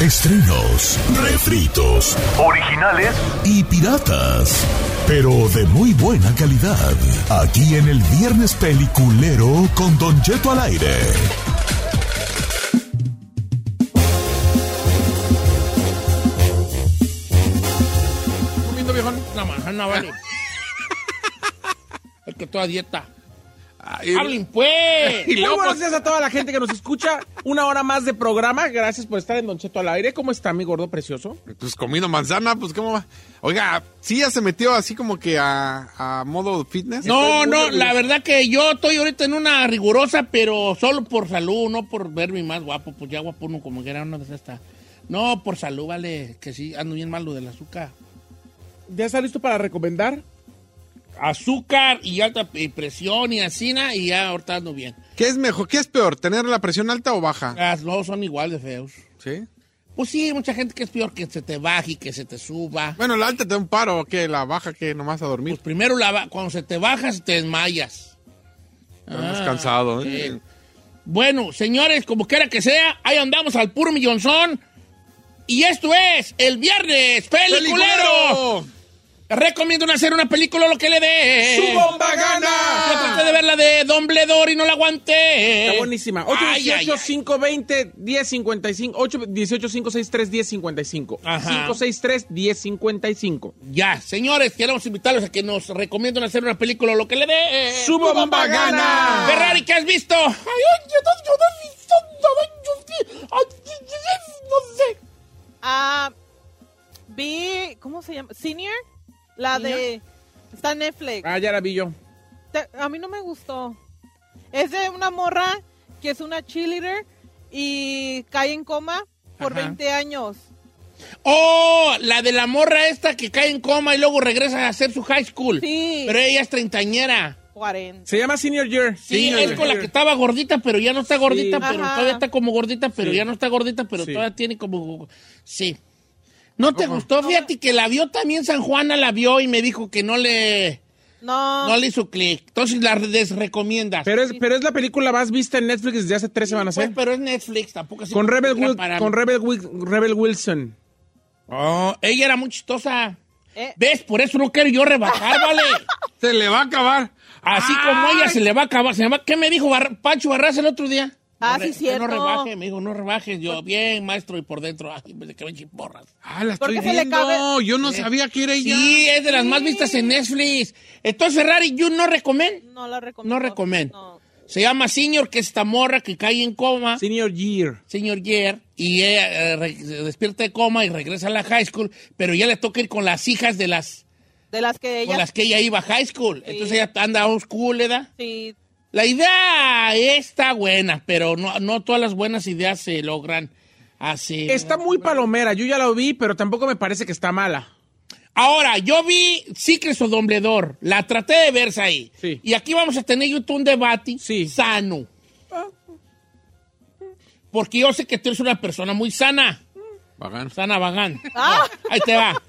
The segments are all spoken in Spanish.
Estrenos, refritos, originales y piratas, pero de muy buena calidad. Aquí en el Viernes Peliculero con Don Cheto al aire. comiendo viejo una manzana, vale. Es que toda dieta. ¡Hablen, pues! Y luego, buenos días a toda la gente que nos escucha. Una hora más de programa. Gracias por estar en Don Cheto al aire. ¿Cómo está mi gordo precioso? Pues comiendo manzana, pues cómo va. Oiga, sí ya se metió así como que a, a modo fitness. No, no, la verdad que yo estoy ahorita en una rigurosa, pero solo por salud, no por verme más guapo. Pues ya guapo uno como que era una de estas. No, por salud, vale, que sí, ando bien mal lo del azúcar. ¿Ya está listo para recomendar? Azúcar y alta presión y asina y ya ahorita ando bien. ¿Qué es mejor? ¿Qué es peor? ¿Tener la presión alta o baja? Las dos son igual de feos. Sí. Pues sí, hay mucha gente que es peor que se te baje y que se te suba. Bueno, la alta te da un paro, ¿qué? La baja que nomás a dormir. Pues primero la cuando se te bajas te desmayas. Estamos Ah, cansados. sí. ¿eh? Bueno, señores, como quiera que sea, ahí andamos al puro millonzón. Y esto es el viernes peliculero. Recomiendo hacer una película lo que le dé. ¡Su bomba gana! Yo traté de ver la de Don Bledor y no la aguanté. Está buenísima. Ay, ay, 818 ay. 520 1055 818 563 1055 Ajá. 563 1055 Ya, señores, queremos invitarlos a que nos recomienden hacer una película lo que le dé. ¡Su bomba gana! Ferrari, ¿qué has visto? Ay, oye, yo no he visto nada, yo- No sé. Ah, vi, ¿cómo se llama? Senior, la de, está en Netflix. Ah, ya la vi yo. Te- a mí no me gustó. Es de una morra que es una cheerleader y cae en coma por Ajá. 20 años. Oh, la de la morra esta que cae en coma y luego regresa a hacer su high school. Sí. Pero ella es treintañera. 40. Se llama Senior Year. Sí, Senior es con la que estaba gordita, pero ya no está gordita, Sí. pero Ajá. todavía está como gordita, pero Sí. ya no está gordita, pero Sí. todavía tiene como... Sí. ¿No te gustó? Fíjate que la vio también San Juana, la vio y me dijo que no le, No, no le hizo clic. Entonces la desrecomiendas. Pero es, pero es la película más vista en Netflix desde hace tres semanas, Pues, ¿eh? pero es Netflix, tampoco así Con Rebel, película Wil- para- con Rebel, Wil- Rebel Wilson. Oh, ella era muy chistosa. Eh. ¿Ves? Por eso no quiero yo rebajar, ¿vale? Se le va a acabar. Así como ella se le va a acabar. Se ¿Qué me dijo Bar- Pancho Barras el otro día? Ah, No sí, cierto. No rebaje, me dijo, no rebajes. Yo, bien, maestro, y por dentro, ay, me que ven chiporras. Ah, la ¿Por estoy viendo. cabe? Yo no sabía que era ella. Sí, es de las más vistas en Netflix. Entonces, Ferrari, yo no recomiendo. no la recomiendo. No recomiendo. No. Se llama Senior, que es esta morra que cae en coma. Senior Year. Señor Yer, y ella eh, re- se despierta de coma y regresa a la high school, pero ya le toca ir con las hijas de las De las que ella... con las que ella iba a high school. Entonces ella anda a school, ¿verdad? Sí, La idea está buena, pero no, no todas las buenas ideas se logran así. Está muy palomera. Yo ya la vi, pero tampoco me parece que está mala. Ahora, yo vi Secrets of Dumbledore. La traté de verse ahí. Sí. Y aquí vamos a tener YouTube un debate Sí. sano. Porque yo sé que tú eres una persona muy sana. Bacán. Sana Bagán. Ahí te va.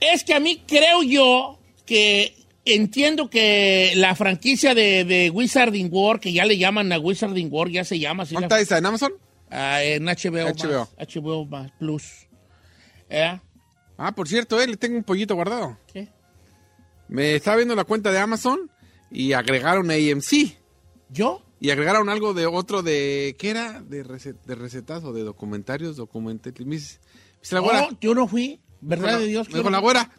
Es que a mí creo yo que entiendo que la franquicia de, de Wizarding World, que ya le llaman a Wizarding World, ya se llama. ¿Dónde la- está esa? ¿En Amazon? Ah, en HBO, HBO. Más, HBO más Plus. ¿Eh? Ah, por cierto, eh, le tengo un pollito guardado. ¿Qué? Me estaba viendo la cuenta de Amazon y agregaron AMC. ¿Yo? Y agregaron algo de otro de. ¿Qué era? De, recet, de recetas o de documentarios, documentales. Me dice, me dice la güera. Yo no fui. ¿Verdad de Dios? Me dijo la güera.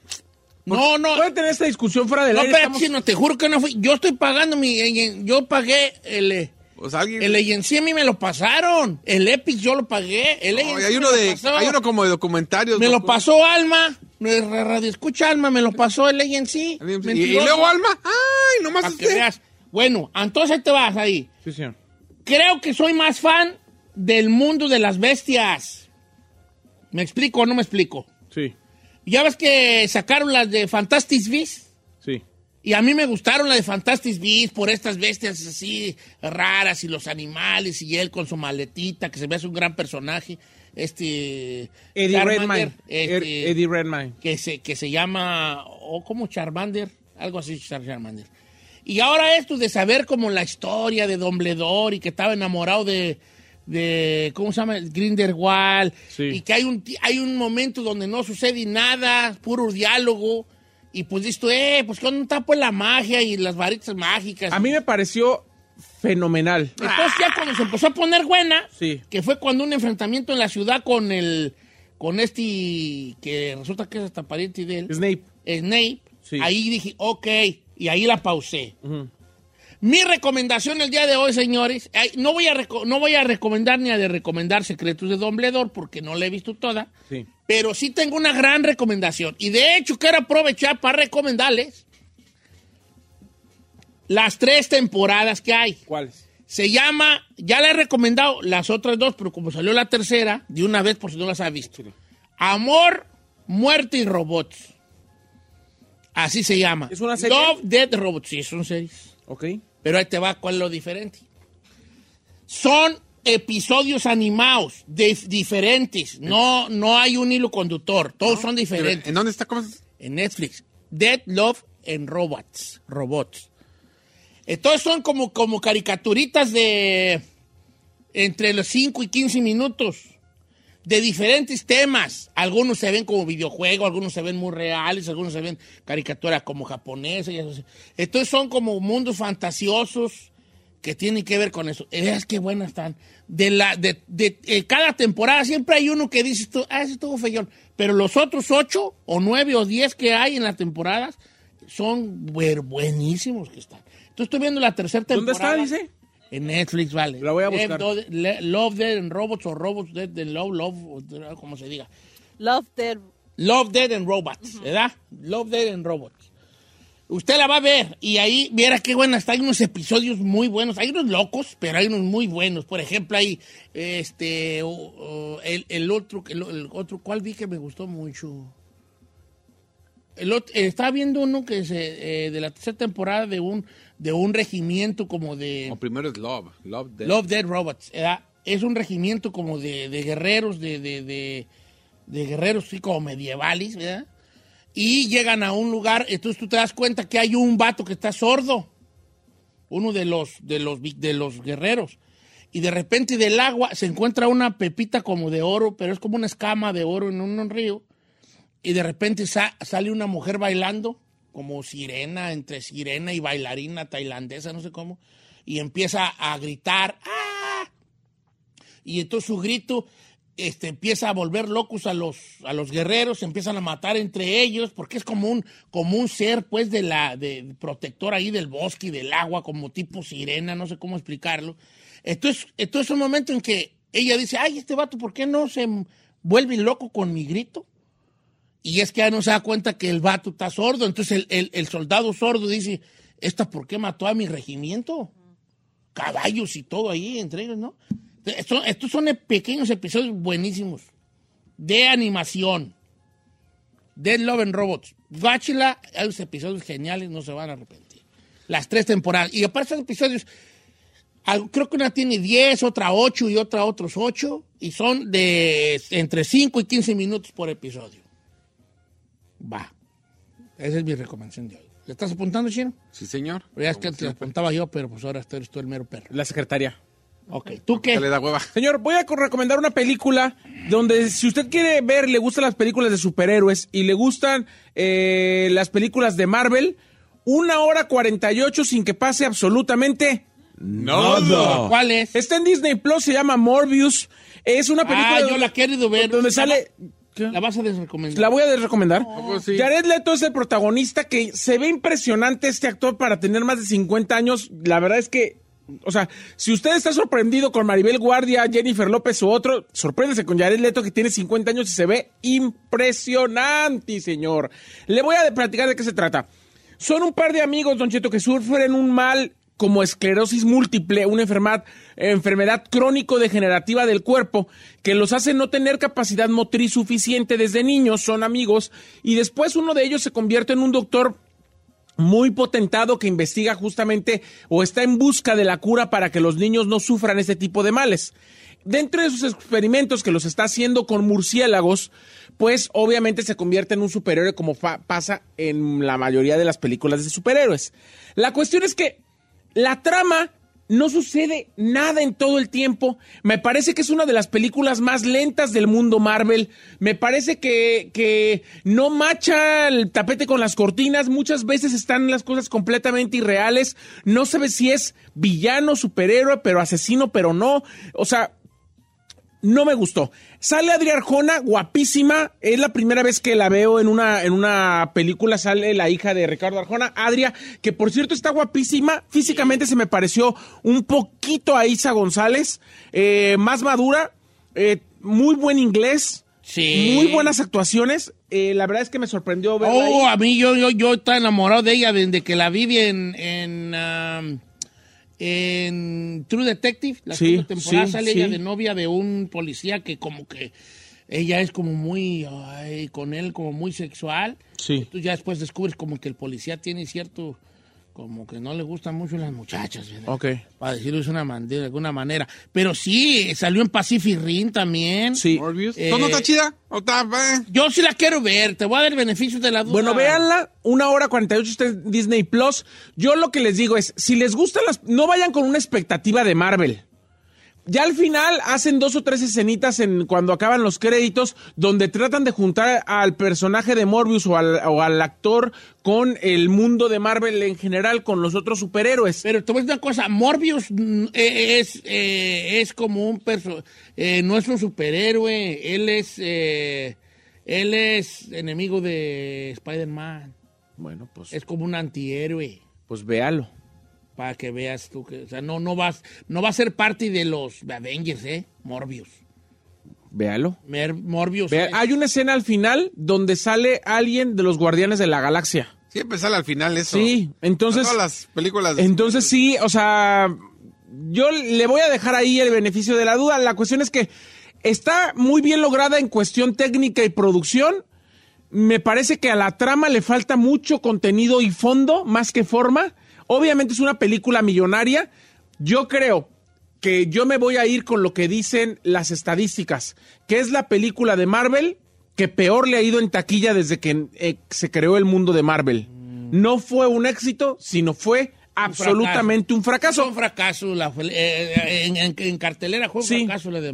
No, no. Pueden tener esta discusión fuera del No, aire. estamos- chino, te juro que no fui. Yo estoy pagando mi. eh, Yo pagué el. eh, sea, alguien. El agency a mí me lo pasaron. El Epic yo lo pagué. El No, hay uno de. Hay uno como de documentarios. Me lo pasó Alma. Radio Escucha Alma, me lo pasó el agency. Y, y luego Alma. ¡Ay! Nomás Para que usted. veas. Bueno, entonces te vas ahí. Sí, señor. Creo que soy más fan del mundo de las bestias. ¿Me explico o no me explico? Sí, Ya ves que sacaron las de Fantastic Beasts. sí. Y a mí me gustaron las de Fantastic Beasts por estas bestias así raras y los animales y él con su maletita, que se me hace un gran personaje. Este. Eddie Charmander, Redmayne. este, Er- Eddie Redmayne. que se, que se llama, o como Charmander, algo así, Char- Charmander. Y ahora esto de saber como la historia de Dumbledore y que estaba enamorado de, de ¿cómo se llama? Grindelwald. Sí. Y que hay un, hay un momento donde no sucede nada, puro diálogo. Y pues listo, eh, pues ¿dónde está pues la magia y las varitas mágicas? A mí me pareció fenomenal. Entonces ya cuando se empezó a poner buena, Sí. que fue cuando un enfrentamiento en la ciudad con el, con este, que resulta que es hasta pariente de él. Snape. Snape, Sí. ahí dije, ok, y ahí la pausé. Mi recomendación el día de hoy, señores, no voy, a no voy a recomendar ni a de recomendar Secretos de Dumbledore porque no la he visto toda, Sí. pero sí tengo una gran recomendación. Y de hecho quiero aprovechar para recomendarles las tres temporadas que hay. ¿Cuáles? Se llama, ya le he recomendado las otras dos, pero como salió la tercera, de una vez por si no las ha visto. Amor, muerte y robots. Así se llama. ¿Es una serie? Love, Dead, Robots. Sí, son series. Ok. Pero ahí te va cuál es lo diferente. Son episodios animados, de- diferentes. No, no hay un hilo conductor. Todos son diferentes ¿En dónde está? ¿Cómo es? en Netflix. Dead Love and Robots. Robots. Entonces son como, como caricaturitas de entre los 5 y 15 minutos de diferentes temas. Algunos se ven como videojuegos, algunos se ven muy reales, algunos se ven caricaturas como japonesas. y eso. Entonces son como mundos fantasiosos que tienen que ver con eso. Es que buenas están. De la, de, de- eh, cada temporada siempre hay uno que dices tú, ah, ese estuvo feyón. Pero los otros ocho o nueve o diez que hay en las temporadas son buenísimos que están. Entonces estoy viendo la tercera ¿Dónde temporada. está, dice? En Netflix, vale. La voy a buscar. Love, Dead and Robots o Robots Dead and Love, Love, o como se diga. Love Dead. Love, Dead and Robots, ¿verdad? Love, Dead and Robots. Usted la va a ver y ahí viera qué buena está. Hay unos episodios muy buenos. Hay unos locos, pero hay unos muy buenos. Por ejemplo, hay este, o- o el, el otro, el, el otro, ¿cuál vi que me gustó mucho? El eh, estaba viendo uno que se, eh, de la tercera temporada de un, de un regimiento como de... O primero es Love. Love, Dead Robots. ¿verdad? Es un regimiento como de, de guerreros, de, de, de- guerreros sí, como medievales, ¿verdad? Y llegan a un lugar, entonces tú te das cuenta que hay un vato que está sordo, uno de los, de los, de los guerreros. Y de repente del agua se encuentra una pepita como de oro, pero es como una escama de oro en un río. Y de repente sa- sale una mujer bailando, como sirena, entre sirena y bailarina tailandesa, no sé cómo, y empieza a gritar, ¡ah! Y entonces su grito este, empieza a volver locos a los, a los guerreros, se empiezan a matar entre ellos, porque es como un, como un ser, pues, de la, de protector ahí del bosque y del agua, como tipo sirena, no sé cómo explicarlo. Entonces, entonces es un momento en que ella dice, ay, este vato, ¿por qué no se vuelve loco con mi grito? Y es que ya no se da cuenta que el vato está sordo. Entonces el, el- el soldado sordo dice, ¿esta por qué mató a mi regimiento? Caballos y todo ahí entre ellos, ¿no? Esto- estos son e- pequeños episodios buenísimos de animación. Dead Love and Robots. Bachelor, hay unos episodios geniales, no se van a arrepentir. Las tres temporadas. Y aparte esos episodios, creo que una tiene 10, otra 8 y otra otros 8. Y son de entre 5 y 15 minutos por episodio. Va. Esa es mi recomendación de hoy. ¿Le estás apuntando, Chino? Sí, señor. Pero ya es que te apuntaba yo, pero pues ahora eres tú el mero perro. La secretaria. Ok, ¿tú qué? Le da hueva. Señor, voy a co- recomendar una película donde si usted quiere ver, le gustan las películas de superhéroes y le gustan eh, las películas de Marvel, una hora 48 sin que pase absolutamente No. ¿Cuál es? Está en Disney Plus, se llama Morbius. Es una película Ah, yo la he querido ver. donde sale... La vas a desrecomendar. La voy a recomendar. poco sí? Jared Leto es el protagonista que se ve impresionante este actor para tener más de 50 años. La verdad es que, o sea, si usted está sorprendido con Maribel Guardia, Jennifer López u otro, sorpréndese con Jared Leto que tiene 50 años y se ve impresionante, señor. Le voy a platicar de qué se trata. Son un par de amigos, Don Cheto, que sufren un mal como esclerosis múltiple, una enfermedad, enfermedad crónico-degenerativa del cuerpo que los hace no tener capacidad motriz suficiente desde niños, son amigos, y después uno de ellos se convierte en un doctor muy potentado que investiga justamente o está en busca de la cura para que los niños no sufran este tipo de males. Dentro de sus experimentos que los está haciendo con murciélagos, pues obviamente se convierte en un superhéroe como pasa en la mayoría de las películas de superhéroes. La cuestión es que la trama no sucede nada en todo el tiempo. Me parece que es una de las películas más lentas del mundo Marvel. Me parece que, que no macha el tapete con las cortinas. Muchas veces están las cosas completamente irreales. No sabes si es villano, superhéroe, pero asesino, pero no. O sea, no me gustó. Sale Adri Arjona, guapísima. Es la primera vez que la veo en una, en una película. Sale la hija de Ricardo Arjona, Adria, que por cierto está guapísima. Físicamente se me pareció un poquito a Isa González. eh, más madura. eh, muy buen inglés. Sí. Muy buenas actuaciones. eh, la verdad es que me sorprendió verla Oh, ahí. a mí yo, yo, yo estaba enamorado de ella desde que la vi en, en, um, en True Detective. La Sí, segunda temporada sí, sale sí. ella de novia de un policía que como que ella es como muy, ay, con él como muy sexual. Sí. Tú ya después descubres como que el policía tiene cierto, como que no le gustan mucho las muchachas, ¿verdad? Ok. Para decirlo de, una man- de alguna manera. Pero sí, salió en Pacific Rim también. Sí. Eh, ¿No está chida? ¿O está, eh? Yo sí la quiero ver, te voy a dar el beneficio de la duda. Bueno, véanla, una hora 48 está en Disney Plus. Yo lo que les digo es, si les gustan las... No vayan con una expectativa de Marvel. Ya al final hacen dos o tres escenitas en cuando acaban los créditos donde tratan de juntar al personaje de Morbius o al, o al actor con el mundo de Marvel en general, con los otros superhéroes. Pero a decir una cosa, Morbius mm, eh, es, eh, es como un perso eh, no es un superhéroe, él es eh, él es enemigo de Spider-Man, Bueno, pues, es como un antihéroe, pues véalo. Para que veas tú que, o sea, no, no vas, no va a ser parte de los Avengers, eh, Morbius. Véalo. Mer- Morbius. Vea- es- hay una escena al final donde sale alguien de los Guardianes de la Galaxia. Siempre sale al final eso. Sí, entonces... Todas las películas de Entonces sí, o sea, yo le voy a dejar ahí el beneficio de la duda. La cuestión es que está muy bien lograda en cuestión técnica y producción. Me parece que a la trama le falta mucho contenido y fondo, más que forma. Obviamente es una película millonaria. Yo creo que yo me voy a ir con lo que dicen las estadísticas, que es la película de Marvel que peor le ha ido en taquilla desde que eh, se creó el mundo de Marvel. No fue un éxito, sino fue absolutamente un Fue fracaso. un fracaso, la, eh, en, en- en cartelera fue un Sí. fracaso la de.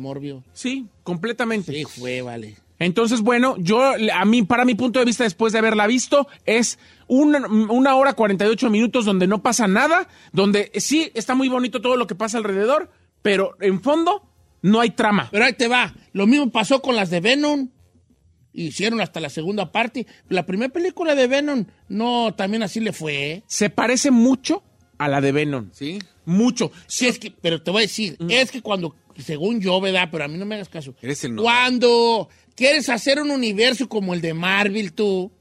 Sí, completamente. Sí, fue, vale. Entonces, bueno, yo, a mí, para mi punto de vista, después de haberla visto, es una, una hora 48 minutos donde no pasa nada, donde sí está muy bonito todo lo que pasa alrededor, pero en fondo no hay trama. Pero ahí te va. Lo mismo pasó con las de Venom. Hicieron hasta la segunda parte. La primera película de Venom, no, también así le fue. ¿eh? Se parece mucho a la de Venom. Sí. Mucho. Sí, es que, pero te voy a decir, es que cuando, según yo, ¿verdad? Pero a mí no me hagas caso. Eres el no- Cuando quieres hacer un universo como el de Marvel, tú,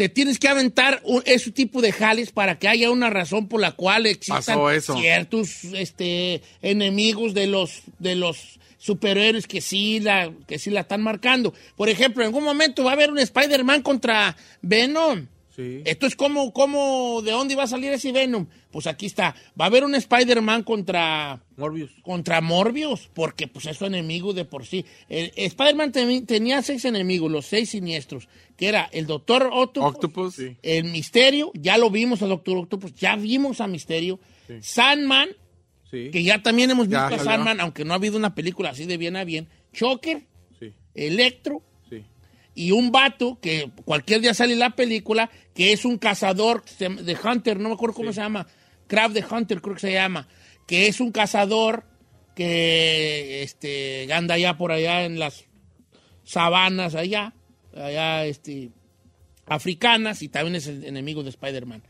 te tienes que aventar un- ese tipo de jales para que haya una razón por la cual existan ciertos este, enemigos de los, de los superhéroes que sí, la, que sí la están marcando. Por ejemplo, en algún momento va a haber un Spider-Man contra Venom. Sí. Esto es como, como, ¿de dónde va a salir ese Venom? Pues aquí está. Va a haber un Spider-Man contra, Morbius. contra Morbius, porque pues es su enemigo de por sí. Spider-Man tenía seis enemigos, los seis siniestros, que era el Doctor Octopus, Octopus. el Misterio, ya lo vimos a Doctor Octopus, ya vimos a Misterio, Sandman, que ya también hemos Ya visto a. Sandman, aunque no ha habido una película así de bien a bien, Choker. Electro. Y un vato que cualquier día sale la película, que es un cazador de Hunter, no me acuerdo cómo se llama, Crab de Hunter creo que se llama, que es un cazador que este, anda allá por allá en las sabanas allá, allá este, africanas y también es el enemigo de Spider-Man.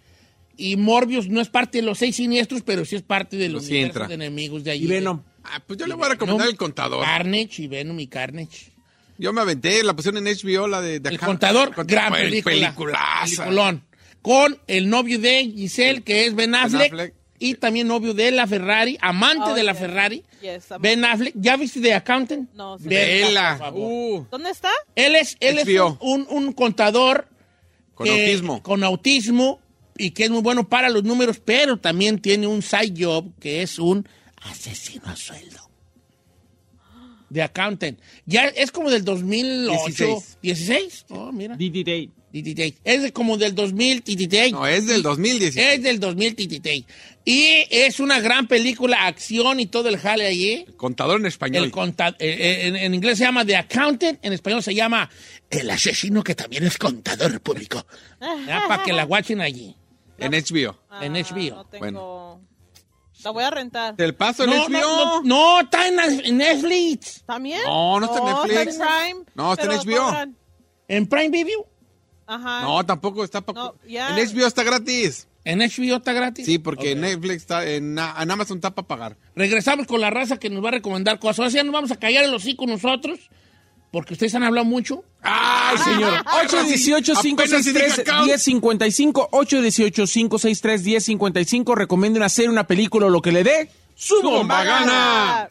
Y Morbius no es parte de los seis siniestros, pero sí es parte de los sí enemigos de allí. Y Venom. Ah, pues yo le voy a recomendar el contador. Carnage y Venom y Carnage. Yo me aventé, la pusieron en HBO, la de... de El contador, Con- gran Pel- película. Peliculaza. Peliculón. Con el novio de Giselle, que es Ben Affleck, Affleck. y también novio de la Ferrari, amante Oh, de la yes. Ferrari. Yes, Ben Affleck. ¿Ya viste The Accountant? No, sí. Vela, Vela. por favor. Uh, ¿Dónde está? Él es, él es HBO. un, un- un contador con que- autismo. Con autismo y que es muy bueno para los números, pero también tiene un side job que es un asesino a sueldo. De accountant. Ya es como del 2008. 16. 16. Oh, mira. Didi Day. DDT. Es de como del 2000 DDT. No, es del 2016. Es del 2000 DDT. Y es una gran película, acción y todo el jale allí. Contador en español. El conta- eh, eh, en, en inglés se llama The Accountant, en español se llama El asesino que también es contador público. Para que la watchen allí, En HBO. en Ah, HBO. No tengo... Bueno. La voy a rentar. Te el paso en No, HBO. no, no, no, está en, Netflix. ¿También? No, no está en Netflix. Está en Prime. No, está en HBO. En Prime Video. Ajá. No, tampoco está No, ya. En HBO está gratis. En HBO está gratis. Sí, porque Ok. Netflix está en, en Amazon está para pagar. Regresamos con la raza que nos va a recomendar cosas. Ahora sí ya nos vamos a callar el hocico nosotros, porque ustedes han hablado mucho. ¡Ay, señor! 818-563-1055. 818-563-1055. Recomienden hacer una película o lo que le dé. ¡Su bomba gana!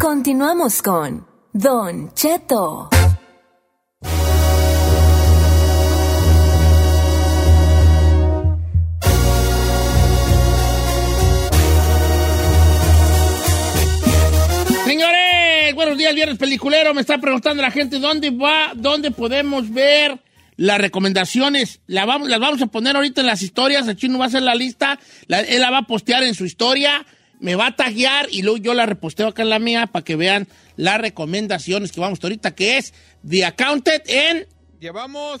Continuamos con Don Cheto. Señores, buenos días, viernes peliculero. Me está preguntando la gente dónde va, dónde podemos ver las recomendaciones. La vamos, las vamos a poner ahorita en las historias. El chino va a hacer la lista. Él la va a postear en su historia. Me va a taguear y luego yo la reposteo acá en la mía para que vean las recomendaciones que vamos ahorita, que es The Accounted en Llevamos HBO.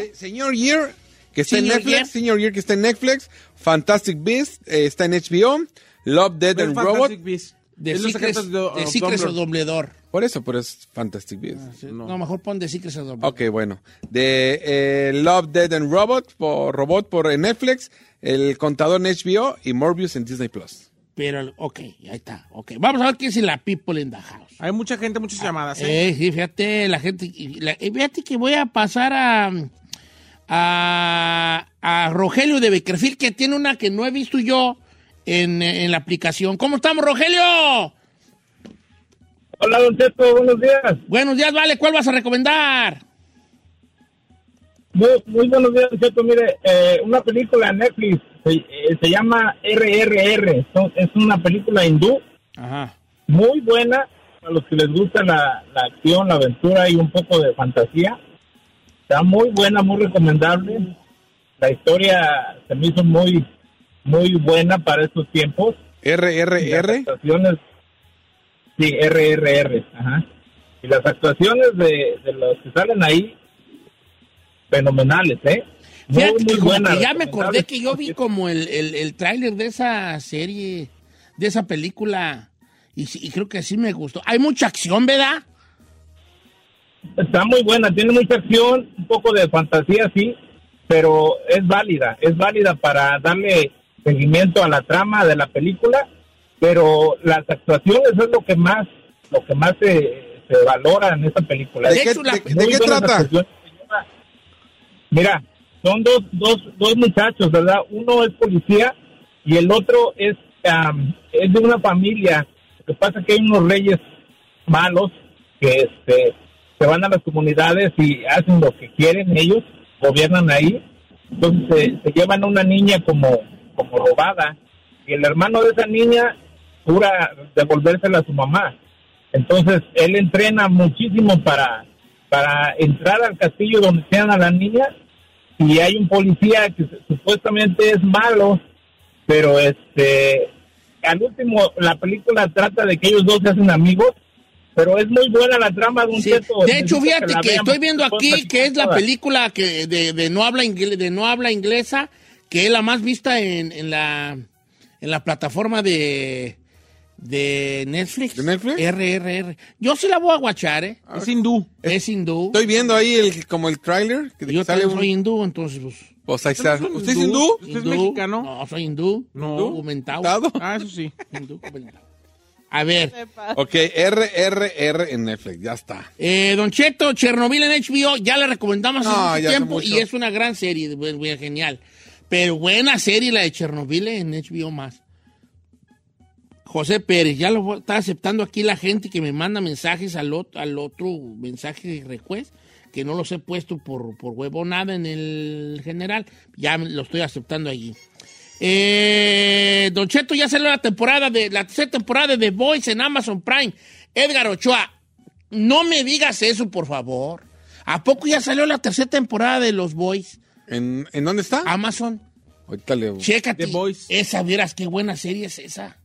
eh, se- Señor Year, que está Senior en Netflix. Year. Señor Year, que está en Netflix. Fantastic Beast, eh, está en HBO. Love, Dead Ver and Fantastic Robot. Beasts. The Secrets, de- The Secrets of Dumbledore. Por eso, pero es Fantastic Beast. No. mejor pon The Secrets of Dumbledore. Ok, bueno. De eh, Love, Dead and Robot por Robot por en Netflix. El contador en HBO y Morbius en Disney Plus. Pero, ok, ahí está. Ok, vamos a ver qué es la People in the House. Hay mucha gente, muchas llamadas. ¿eh? Eh, sí, fíjate, la gente. y la- fíjate que voy a pasar a, a, a Rogelio de Beckerfield, que tiene una que no he visto yo en, en la aplicación. ¿Cómo estamos, Rogelio? Hola, Don Cheto, buenos días. Buenos días, vale. ¿Cuál vas a recomendar? Muy, muy buenos días, Don Cheto. Mire, eh, una película en Netflix se, eh, se llama RRR. Son- Es una película hindú Ajá. muy buena a los que les gusta la, la acción, la aventura y un poco de fantasía. Está muy buena, muy recomendable. La historia se me hizo muy, muy buena para estos tiempos. RRR. actuaciones, sí, RRR, ajá. Y las actuaciones de, de los que salen ahí, fenomenales, ¿eh? Muy, Fíjate que muy como buenas. que ya me acordé que yo vi como el, el, el tráiler de esa serie, de esa película, y, y creo que sí me gustó. Hay mucha acción, ¿verdad? Está muy buena, tiene mucha acción, un poco de fantasía, sí, pero es válida, es válida para darle seguimiento a la trama de la película, pero las actuaciones es lo que más, lo que más se, se valora en esta película. ¿De De qué, de- de Muy qué trata? Mira, son dos, dos, dos muchachos, ¿verdad? Uno es policía y el otro es, am, es de una familia. Lo que pasa es que hay unos reyes malos que este, se van a las comunidades y hacen lo que quieren ellos, gobiernan ahí. Entonces se, llevan a una niña como, como robada y el hermano de esa niña jura devolvérsela a su mamá. Entonces él entrena muchísimo para, para entrar al castillo donde tienen a la niña y hay un policía que supuestamente es malo, pero este al último la película trata de que ellos dos se hacen amigos, pero es muy buena la trama de un Sí. De hecho, fíjate que estoy viendo aquí que es la película que de, de no habla ingle- de no habla inglesa, que es la más vista en, en la en la plataforma de de Netflix. ¿De Netflix? RRR. Yo sí la voy a guachar, ¿eh? Es hindú. Es hindú. Estoy viendo ahí el, como el trailer. Que Yo sale también un- soy hindú, entonces pues, Pues ahí está. ¿Usted es ¿Usted es hindú? ¿Usted es mexicano? No, soy hindú. No. Documentado. Ah, eso sí. Hindú documentado. A ver. Ok, RRR en Netflix, ya está. eh, Don Cheto, Chernobyl en HBO, ya la recomendamos No, hace mucho tiempo mucho. y es una gran serie, bu- genial. Pero buena serie la de Chernobyl en HBO más. José Pérez, ya lo está aceptando aquí la gente que me manda mensajes al, ot- al otro mensaje de request, que no los he puesto por, por huevo nada en el general. Ya lo estoy aceptando allí. Eh, Don Cheto, ya salió la temporada de la tercera temporada de The Voice en Amazon Prime. Edgar Ochoa, no me digas eso, por favor. ¿A poco ya salió la tercera temporada de Los Boys? ¿En, ¿en dónde está? Amazon. Ahorita le... Chécate. The Boys. Esa, vieras qué buena serie es esa.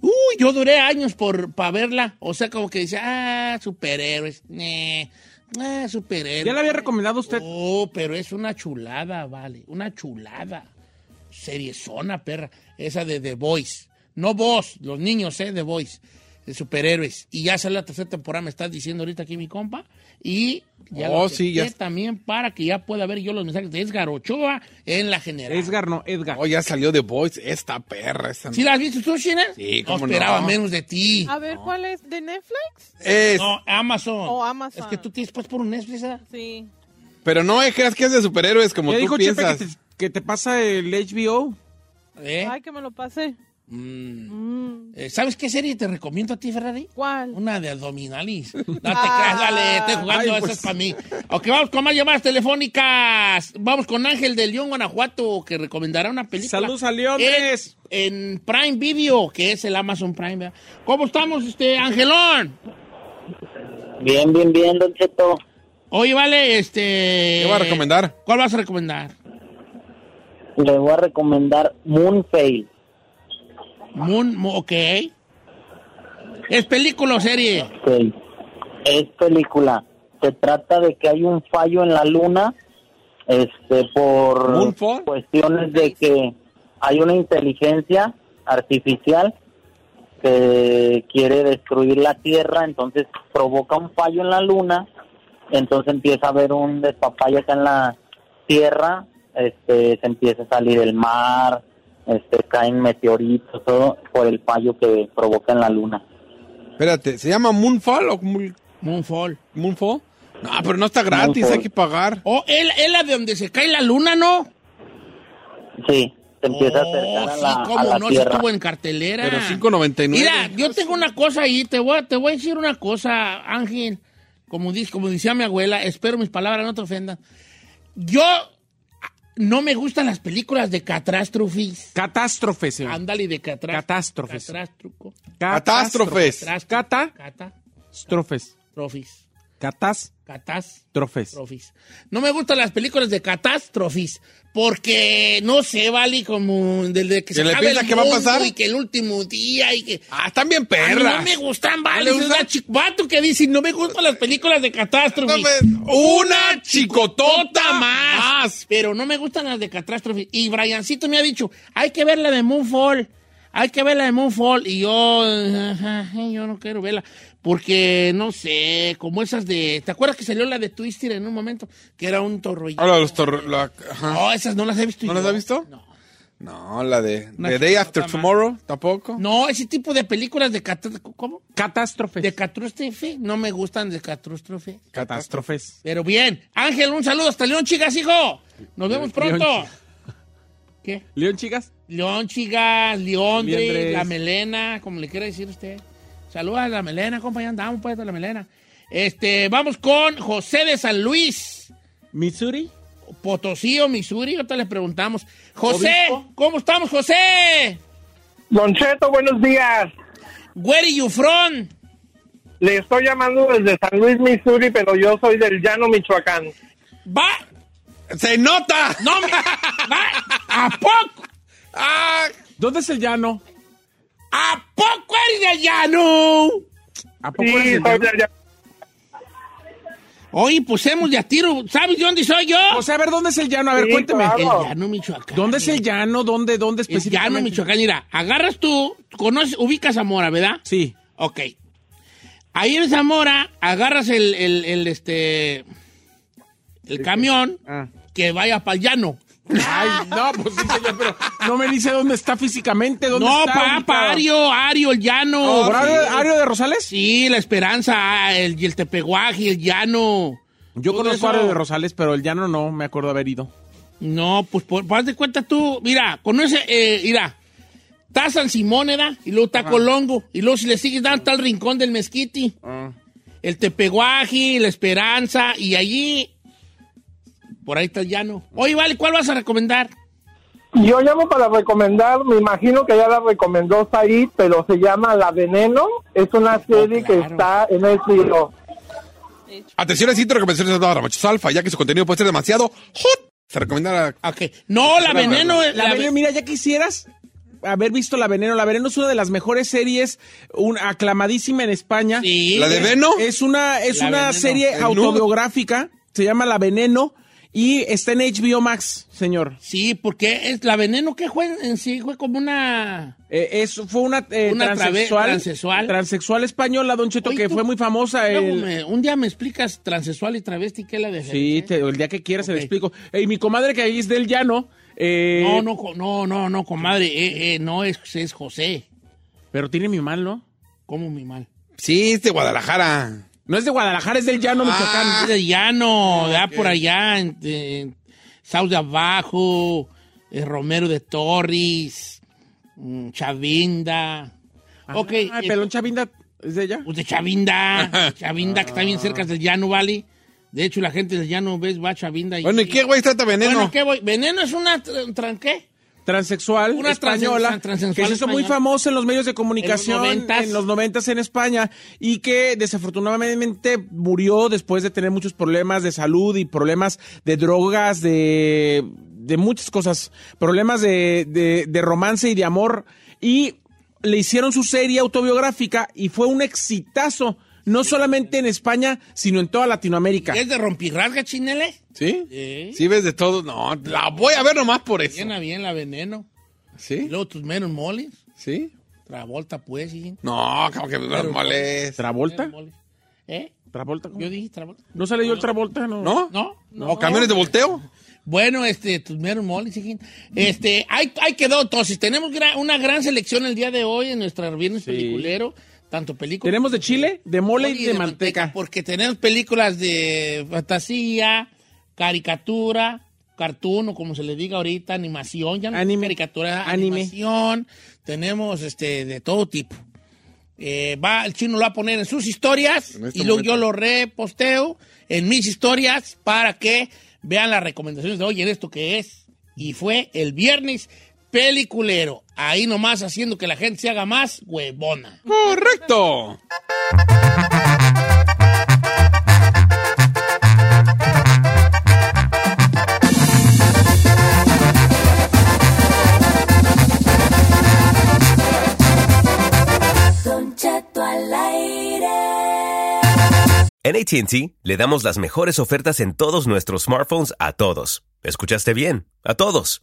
Uy, yo duré años por para verla. O sea, como que decía, ah, superhéroes. Nee, ah, superhéroes. ¿Ya la había recomendado usted? Oh, pero es una chulada, vale. Una chulada. Seriezona, perra. Esa de The Voice. No vos, los niños, ¿eh? The Voice. De superhéroes. Y ya sale la tercera temporada, me estás diciendo ahorita aquí mi compa. Y ya Oh, lo sí, ya acepté también para que ya pueda ver yo los mensajes de Edgar Ochoa en la general. Edgar, no, Edgar. Oh, ya salió The Voice. Esta perra. Esta... ¿Sí la has visto tú, China? Sí, No cómo esperaba no. menos de ti. A ver, ¿cuál es? ¿De Netflix? Es... No, Amazon. O Amazon. Es que tú tienes pues por un Netflix, ¿eh? Sí. Pero no es que es de superhéroes como ¿Qué tú dijo Chepe piensas. que te, que te pasa el HBO? ¿Eh? Ay, que me lo pasé. Mm. Mm. Eh, ¿Sabes qué serie te recomiendo a ti, Ferrari? ¿Cuál? Una de abdominalis. No te creas, dale, estoy jugando, Ay, eso pues. es para mí. Ok, vamos con más llamadas telefónicas. Vamos con Ángel del León, Guanajuato, que recomendará una película. Saludos a Leones. En, en Prime Video, que es el Amazon Prime. ¿verdad? ¿Cómo estamos, este, Angelón? Bien, bien, bien, Don Cheto. Oye, vale, este... ¿Qué va a recomendar? ¿Cuál vas a recomendar? Le voy a recomendar Moonface. Moon, Mo- ok. ¿Es película o serie? Ok. Es película. Se trata de que hay un fallo en la luna este por ¿Moonfall? cuestiones de que hay una inteligencia artificial que quiere destruir la Tierra, entonces provoca un fallo en la luna, entonces empieza a haber un despapalle acá en la Tierra, este, se empieza a salir el mar, este, caen meteoritos, todo por el fallo que provoca en la luna. Espérate, ¿se llama Moonfall o Moon- Moonfall. Moonfall? No, pero no está gratis, Moonfall. hay que pagar. Oh, es la de donde se cae la luna, ¿no? Sí, se empieza Oh, a acercar a sí, la, cómo a la no, Tierra. estuvo en cartelera. Pero 5.99. Mira, yo tengo una cosa ahí, te voy, a- te voy a decir una cosa, Ángel. Como, dice, como decía mi abuela, espero mis palabras no te ofendan. Yo no me gustan las películas de catástrofes. Catástrofes, señor. Ándale, de Catástrofes. Catástrofes. Catras- Cata- Catástrofes. Catástrofes. Catás. Catástrofes. Trofes. No me gustan las películas de catástrofes porque no sé, vale, como desde que se ¿Que le acabe el que va a pasar? y que el último día y que Ah, están bien A mí perras. no me gustan, vale. gustan? una chi- vato que dice, no me gustan las películas de catástrofe. No me- Una chicotota más. más. Pero no me gustan las de catástrofe. Y Briancito me ha dicho, hay que ver la de Moonfall. Hay que ver la de Moonfall. Y yo, ajá, yo no quiero verla. Porque, no sé, como esas de... ¿Te acuerdas que salió la de Twister en un momento? Que era un torrollito. Hola, los torre- la- ajá. No, esas no las he visto ¿No yo. las has visto? No. No, la de Una The Day After. Tomorrow, tampoco. No, ese tipo de películas de catástrofe... ¿Cómo? Catástrofes. De catástrofe. No me gustan de catástrofe. Catástrofes. Pero bien. Ángel, un saludo hasta León, chicas, hijo. Nos vemos pronto. León, ¿Qué? León, chicas. León, Leondre, Liendres. la melena, como le quiera decir usted. Saludos a la melena, compa, ya andamos pues de la melena. Este, vamos con José de San Luis, Missouri. Potosí o Missouri, ahorita le preguntamos. José, Obispo. ¿cómo estamos, José? Don Cheto, buenos días. Where are you from? Le estoy llamando desde San Luis, Missouri, pero yo soy del Llano, Michoacán. Va, ¡Se nota! no me, va, ¿a poco? ¡Ah! ¿Dónde es el llano? ¿A poco eres de llano? ¿A poco Sí, eres llano? de allá. Oye, pues hemos de a tiro. ¿Sabes de dónde soy yo? O sea, a ver, ¿dónde es el llano? A ver, Sí, cuénteme. claro. el llano Michoacán. ¿Dónde es el llano? ¿Dónde, dónde El llano específicamente? Michoacán. Mira, agarras tú, conoces, ubicas Zamora, ¿verdad? Sí. Ok. Ahí en Zamora, agarras el, el, el, este, el camión Ah. que vaya para el llano. Ay, no, pues sí, señor, pero no me dice dónde está físicamente, dónde No, está. pa, ubicado. pa, Ario, Ario, el llano. ¿Por Ario, Ario de Rosales? Sí, la Esperanza, ah, el, y el Tepeguaje, el llano. Yo conozco eso. Ario de Rosales, pero el llano no me acuerdo haber ido. No, pues por, haz de cuenta tú, mira, conoce, eh, mira, está San Simón, ¿verdad? Y luego está Colongo, y luego si le sigues dando está el Rincón del Mezquiti, el Tepeguaji, la Esperanza, y allí, por ahí está el llano. Oye, vale, ¿cuál vas a recomendar? Yo llamo para recomendar, me imagino que ya la recomendó Said, pero se llama La Veneno. Es una serie que claro. está en el cielo. Atención, necesito recomendaciones de la machos alfa, ya que su contenido puede ser demasiado hot. Se recomienda la... Ok, no, la veneno, La, la, Veneno, mira, ya quisieras haber visto La Veneno. La Veneno es una de las mejores series, un, aclamadísima en España. sí. ¿La de Veno? Es una, es La una Veneno. serie autobiográfica, se llama La Veneno y está en HBO Max, señor. Sí, porque es la veneno que fue en sí, fue como una... Eh, es, fue una, eh, Una transexual, transexual. transexual española, Don Cheto, Oye, que tú- fue muy famosa. El- me- un día me explicas transexual y travesti, ¿qué es la de Sí, te- el día que quieras se le explico. Y mi comadre que ahí es del llano. eh, No, no, no, no, no, comadre, eh, eh, no es, es José. Pero tiene mi mal, ¿no? ¿Cómo mi mal? Sí, es de Guadalajara. No es de Guadalajara, es del llano, Michoacán. Es de llano, ya por allá, en, en South de Abajo, eh, Romero de Torres, mm, Chavinda. ok. Ay, eh, Pelón Chavinda, ¿es de ella? pues de Chavinda, Chavinda, que está bien cerca del llano, ¿vale? De hecho, la gente del llano, ¿ves? Va a Chavinda. Y, Bueno, ¿y qué güey trata veneno? Bueno, ¿qué voy? ¿Veneno es una tran- tran- qué? Transexual, Una española, transexual que se hizo muy famosa en los medios de comunicación En los noventas. en los noventas en España y que desafortunadamente murió después de tener muchos problemas de salud y problemas de drogas, de, de muchas cosas, problemas de, de- de romance y de amor y le hicieron su serie autobiográfica y fue un exitazo, no solamente en España, sino en toda Latinoamérica. ¿Es de rompirrasga, chinele? ¿Sí? Sí. ¿Sí ves de todo? No, la voy a ver nomás por eso. Llena bien la veneno. Y ¿Sí? luego tus menos moles. ¿Sí? Travolta, pues, sí. No, como que me Pero- molesta. ¿Travolta? Menos moles. ¿Eh? ¿Travolta? cómo? Yo dije Travolta. ¿No salió yo el Travolta? No. ¿No? ¿No? ¿O camiones de volteo? Bueno, este, tus meros moles. Este, ahí, ahí quedó, entonces. Tenemos gra- una gran selección el día de hoy en nuestra viernes Sí. peliculero. Tanto películas. Tenemos de chile, de mole y de manteca. Porque tenemos películas de fantasía, caricatura, cartoon, o como se le diga ahorita, animación, ya no Anime. caricatura, Anime. animación. Tenemos este de todo tipo. Eh, va, el chino lo va a poner en sus historias En este y luego momento. yo lo reposteo en mis historias para que vean las recomendaciones de hoy en esto que es. Y fue el viernes peliculero. Ahí nomás haciendo que la gente se haga más huevona. Correcto. Don Cheto al aire. En ATT le damos las mejores ofertas en todos nuestros smartphones a todos. ¿Escuchaste bien? A todos.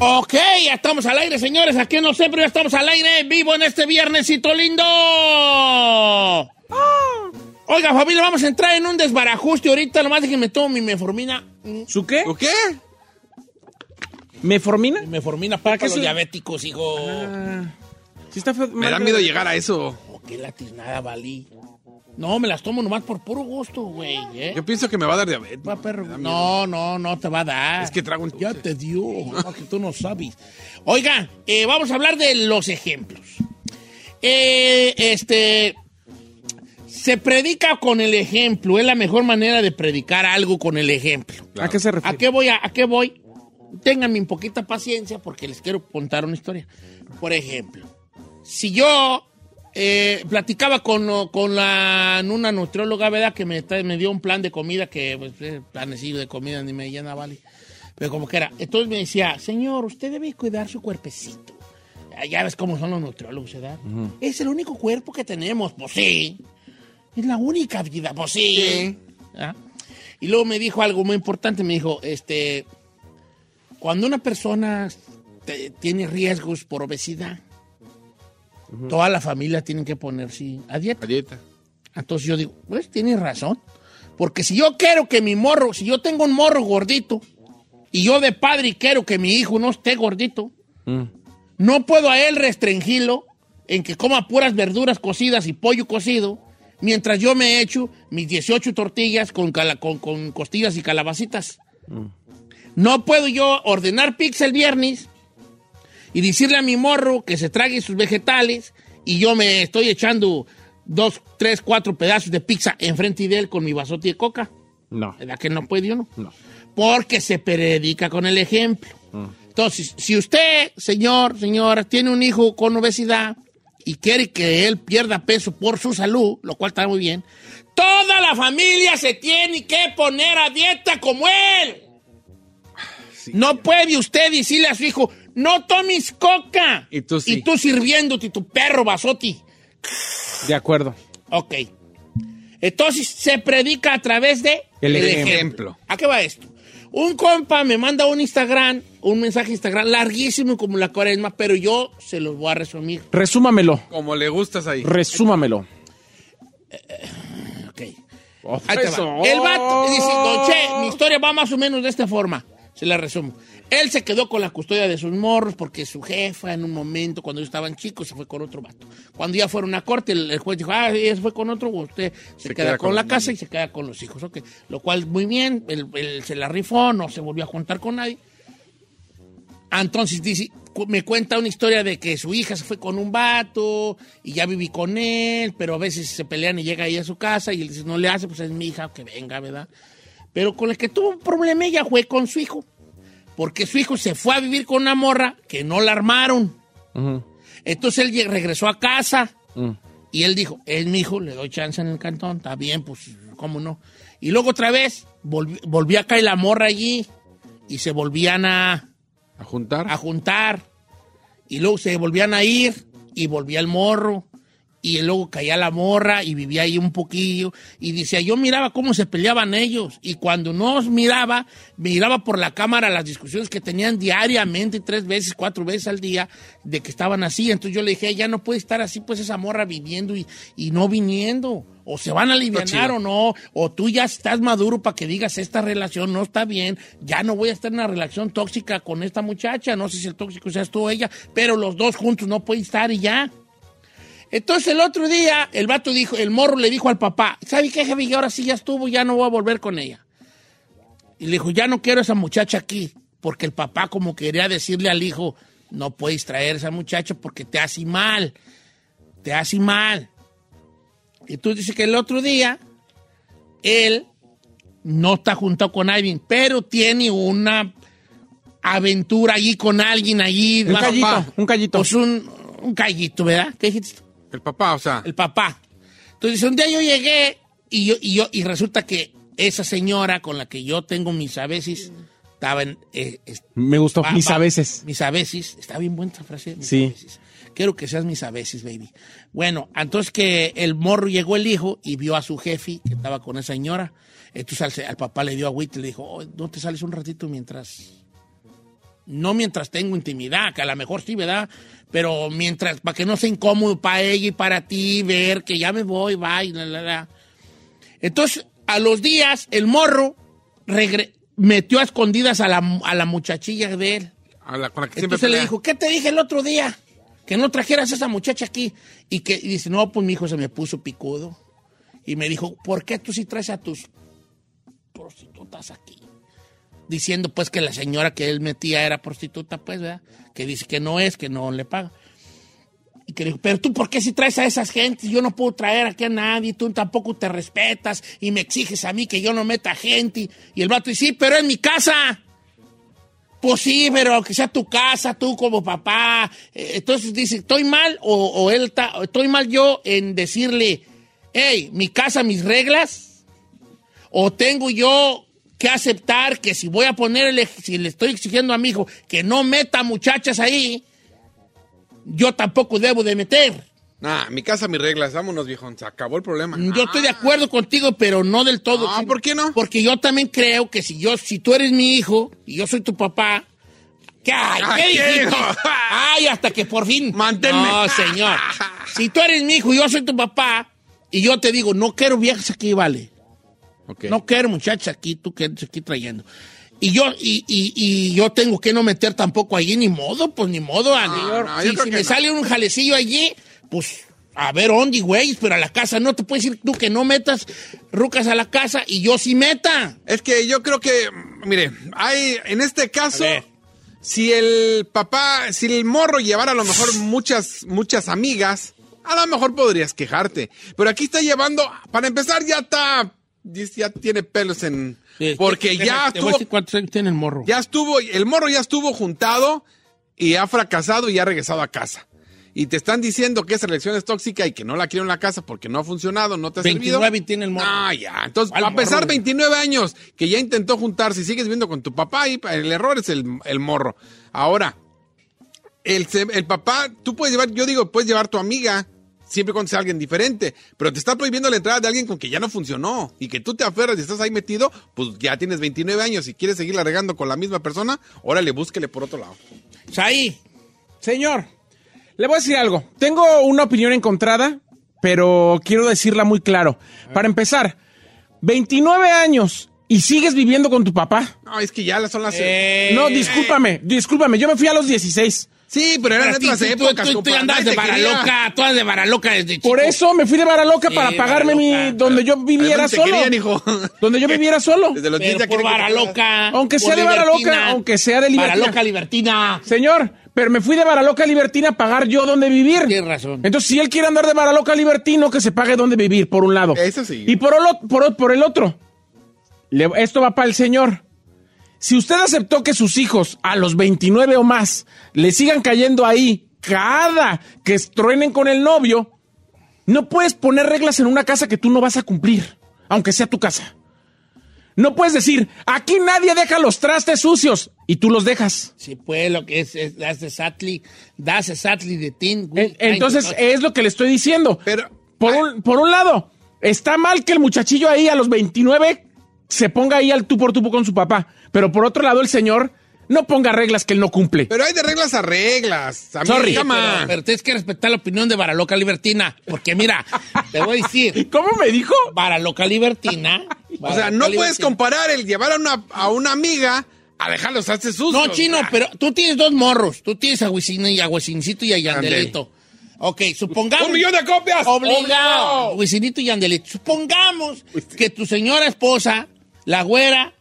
Ok, ya estamos al aire, señores. Aquí no sé, pero ya estamos al aire, vivo en este viernesito lindo. Oiga, familia, vamos a entrar en un desbarajuste ahorita. Nomás de que me tomo mi meformina. ¿Su qué? ¿O qué? ¿Meformina? Meformina para, qué los diabéticos, hijo. Sí está fe- Me da miedo llegar a eso. Oh, qué latiznada, valí. No, me las tomo nomás por puro gusto, güey. ¿eh? Yo pienso que me va a dar diabetes. Va, perro. No, no, no te va a dar. Es que trago un Ya te dio, no, que tú no sabes. Oiga, eh, vamos a hablar de los ejemplos. Eh, este. Se predica con el ejemplo. Es la mejor manera de predicar algo con el ejemplo. ¿A qué se refiere? ¿A qué voy? A, a qué voy? Ténganme un poquita paciencia porque les quiero contar una historia. Por ejemplo, si yo eh, platicaba con, con la, una nutrióloga, ¿verdad? Que me, me dio un plan de comida que, pues, eh, planecillo de comida ni me llena, vale. Pero como que era. Entonces me decía, señor, usted debe cuidar su cuerpecito. Ah, Ya ves cómo son los nutriólogos, ¿verdad? Es el único cuerpo que tenemos. Pues sí. Es la única vida. Pues sí. ¿Ah? Y luego me dijo algo muy importante. Me dijo, este, cuando una persona te- tiene riesgos por obesidad, toda la familia tiene que ponerse a dieta. A dieta. Entonces yo digo, pues tienes razón. Porque si yo quiero que mi morro, si yo tengo un morro gordito, y yo de padre quiero que mi hijo no esté gordito, no puedo a él restringirlo en que coma puras verduras cocidas y pollo cocido, mientras yo me echo mis 18 tortillas con, cala- con, con costillas y calabacitas. No puedo yo ordenar pizza el viernes y decirle a mi morro que se trague sus vegetales y yo me estoy echando dos, tres, cuatro pedazos de pizza enfrente de él con mi vasote de coca. No. ¿Verdad que no puede uno? No. Porque se predica con el ejemplo. Entonces, si usted, señor, señora, tiene un hijo con obesidad y quiere que él pierda peso por su salud, lo cual está muy bien, toda la familia se tiene que poner a dieta como él. No puede usted decirle a su hijo, no tomes coca. Y tú sí. Y tú sirviéndote tu perro vasote. De acuerdo. Ok. Entonces se predica a través de El ejemplo. ¿A qué va esto? Un compa me manda un Instagram, un mensaje Instagram larguísimo como la cuaresma, pero yo se los voy a resumir. Resúmamelo. Como le gustas ahí. Resúmamelo. Ok. Ahí te va. El vato dice, Che, mi historia va más o menos de esta forma. Se la resumo. Él se quedó con la custodia de sus morros porque su jefa en un momento, cuando ellos estaban chicos, se fue con otro vato. Cuando ya fueron a corte, el, el juez dijo, ah, ella se fue con otro, usted se, queda, con, la casa y se queda con los hijos. Ok. Lo cual, muy bien, él, él se la rifó, no se volvió a juntar con nadie. Ah, Entonces dice, me cuenta una historia de que su hija se fue con un vato y ya viví con él, pero a veces se pelean y llega ahí a su casa y él dice, no le hace, pues es mi hija, que venga, ¿verdad? Pero con el que tuvo un problema ella fue con su hijo, porque su hijo se fue a vivir con una morra que no la armaron. Entonces él regresó a casa y él dijo, es mi hijo, le doy chance en el cantón, está bien, pues, ¿cómo no? Y luego otra vez volvi- volvió a caer la morra allí y se volvían a A juntar. a juntar. Y luego se volvían a ir y volvía el morro. Y luego caía la morra y vivía ahí un poquillo. Y decía, yo miraba cómo se peleaban ellos. Y cuando no os miraba, miraba por la cámara las discusiones que tenían diariamente, tres veces, cuatro veces al día, de que estaban así. Entonces yo le dije, ya no puede estar así, pues esa morra viviendo y, y no viniendo. O se van a aliviar o no. O tú ya estás maduro para que digas, esta relación no está bien. Ya no voy a estar en una relación tóxica con esta muchacha. No sé si el tóxico seas tú o ella, pero los dos juntos no pueden estar y ya. Entonces el otro día el vato dijo, el morro le dijo al papá, ¿sabe qué? Y ahora sí ya estuvo, ya no voy a volver con ella. Y le dijo, ya no quiero a esa muchacha aquí, porque el papá como quería decirle al hijo, no puedes traer a esa muchacha porque te hace mal, te hace mal. Y tú dices que el otro día él no está juntado con alguien, pero tiene una aventura allí con alguien allí. Un callito, un callito. Pues un, un callito, ¿verdad? ¿Qué dijiste? El papá, o sea. El papá. Entonces, un día yo llegué y, yo, y, yo, y resulta que esa señora con la que yo tengo mis a veces estaba en... eh, es- Me gustó. va- Mis va- a veces. Mis a veces. Está bien buena esa frase. mis Sí. a veces. Quiero que seas mis a veces, baby. Bueno, entonces que el morro llegó el hijo y vio a su jefe que estaba con esa señora. Entonces al, al papá le dio agüita y le dijo, "Oh, ¿no te sales un ratito mientras No mientras tengo intimidad, que a lo mejor sí, ¿verdad? Pero mientras, para que no sea incómodo para ella y para ti ver que ya me voy, bye, la, la, la. Entonces, a los días, el morro metió a escondidas a la, a la muchachilla de él. A la- con la que siempre Entonces le dijo, ¿qué te dije el otro día? Que no trajeras a esa muchacha aquí. Y que y dice, no, pues mi hijo se me puso picudo. Y me dijo, ¿por qué tú sí traes a tus prostitutas aquí? Diciendo pues que la señora que él metía era prostituta, pues, ¿verdad? Que dice que no es, que no le paga. Y que dijo, pero tú, ¿por qué si traes a esas gentes? Yo no puedo traer aquí a nadie, tú tampoco te respetas y me exiges a mí que yo no meta gente. Y el vato dice, sí, pero en mi casa. Pues sí, pero que sea tu casa, tú como papá. Eh, Entonces dice, ¿estoy mal o, o él está, estoy mal yo en decirle, hey, mi casa, mis reglas? ¿O tengo yo que aceptar que si voy a ponerle, si le estoy exigiendo a mi hijo que no meta muchachas ahí, yo tampoco debo de meter? Nah, mi casa, mis reglas. Vámonos, viejón. Se acabó el problema. Yo estoy de acuerdo contigo, pero no del todo. Ah, ¿por qué no? Porque yo también creo que si yo, si tú eres mi hijo y yo soy tu papá, ¿qué, ay, Ay, ¿qué ¿qué? Ay, hasta que por fin. Manténme. No, señor. Si tú eres mi hijo y yo soy tu papá, y yo te digo, no quiero viejas aquí, vale. No quiero muchachas aquí, tú que aquí trayendo. Y yo, y, y- y yo tengo que no meter tampoco allí, ni modo, pues ni modo. a- no, si si me no. sale un jalecillo allí, pues a ver, ¿dónde, güey? Pero a la casa no te puedes decir tú que no metas rucas a la casa y yo sí meta. Es que yo creo que, mire, hay, en este caso, si el papá, si el morro llevara a lo mejor muchas, muchas amigas, a lo mejor podrías quejarte. Pero aquí está llevando, para empezar, ya está, ya tiene pelos en, porque ya Te estuvo, decir cuántos años tiene el morro. ya estuvo, el morro ya estuvo juntado y ha fracasado y ha regresado a casa. Y te están diciendo que esa relación es tóxica y que no la quiero en la casa porque no ha funcionado, no te ha 29 servido. tiene el morro. Ah, ya. Entonces, ¿Cuál a pesar morro? 29 años que ya intentó juntarse y sigues viviendo con tu papá, y el error es el, el morro. Ahora, el, el papá, tú puedes llevar, yo digo, puedes llevar tu amiga, siempre cuando sea alguien diferente, pero te está prohibiendo la entrada de alguien con que ya no funcionó y que tú te aferras y estás ahí metido, pues ya tienes 29 años y quieres seguirla regando con la misma persona, órale, búsquele por otro lado. Ahí. Señor, le voy a decir algo. Tengo una opinión encontrada, pero quiero decirla muy claro. Para empezar, 29 años y sigues viviendo con tu papá. No, es que ya son las... Eh, No, discúlpame, discúlpame. Yo me fui a los 16. Sí, pero eran otras tú- tú- épocas, tú, tú compadre, andabas de nadie te vara quería. loca, tú andas de vara loca desde chico. Por eso me fui de Baraloca Sí, para pagarme mi Baraloca. donde yo viviera solo. querían, hijo. Donde yo viviera solo. Desde los 10 Pero por quieren que vara te quedas. loca. Aunque sea de vara loca, libertina. aunque sea de libertina. loca libertina. Señor, pero me fui de Baraloca a Libertina a pagar yo donde vivir. Tienes razón. Entonces, si él quiere andar de Baraloca Libertino, que se pague donde vivir, por un lado. Eso sí. Y por por, por el otro, le- esto va para el señor. Si usted aceptó que sus hijos a los 29 o más le sigan cayendo ahí cada que truenen con el novio, no puedes poner reglas en una casa que tú no vas a cumplir, aunque sea tu casa. No puedes decir, aquí nadie deja los trastes sucios y tú los dejas. Sí, pues lo que es, es that's exactly, that's exactly the thing. En- Entonces, es lo que le estoy diciendo. Pero- por un, por un lado, está mal que el muchachillo ahí a los 29 se ponga ahí al tú por tú con su papá. Pero por otro lado, el señor no ponga reglas que él no cumple. Pero hay de reglas a reglas. A mí, Sorry. pero, pero tienes que respetar la opinión de Baraloca Libertina. Porque mira, te voy a decir, ¿Cómo me dijo? Baraloca Libertina. O sea, no puedes comparar el llevar a una, a una amiga a dejarlos hacer sucios. No, chino, Ah, pero tú tienes dos morros. Tú tienes a Huicino y a Huicincito y a Yandelito. Ok, supongamos. ¡Un millón de copias! Obligado. ¡Oh, Huicinito y Yandelito. Supongamos que tu señora esposa, la güera,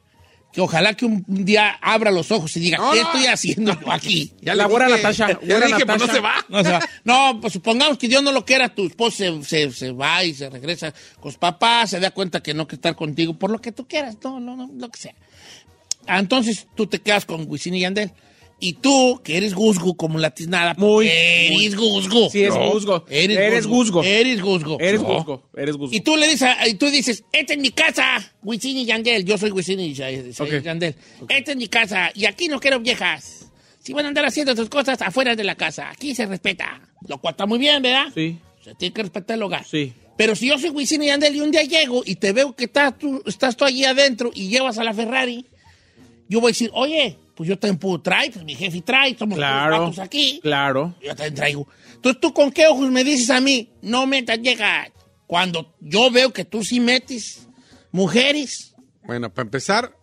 que ojalá que un día abra los ojos y diga, No, ¿qué no. estoy haciendo yo aquí? Ya La güera Natasha, Ya güera dije, pues no se va. No, se va. No, pues supongamos que Dios no lo quiera, tu esposo se, se- se va y se regresa con su papá, se da cuenta que no quiere estar contigo por lo que tú quieras, no, no, no, lo que sea. Ah, Entonces tú te quedas con Wisin y Yandel. Y tú, que eres guzgo como la tiznada, Muy, eres guzgo. Sí, es guzgo. Eres, Eres guzgo. Eres guzgo. Eres guzgo, eres guzgo. Y tú le dices, y tú dices, esta es mi casa, Wisin y Yandel. Yo soy Wisin y. Yandel. Esta es mi casa y aquí no quiero viejas. Si van a andar haciendo sus cosas afuera de la casa, aquí se respeta. Lo cual está muy bien, ¿verdad? Sí, Se tiene que respetar el hogar. sí. Pero si yo soy Wisin y Yandel y un día llego y te veo que estás tú, estás tú allí adentro y llevas a la Ferrari, yo voy a decir, oye, pues yo también puedo traer, pues mi jefe trae, somos Claro. todos aquí. Claro. Yo también traigo. Entonces, ¿tú con qué ojos me dices a mí? No metas llega Cuando yo veo que tú sí metes mujeres. Bueno, para empezar,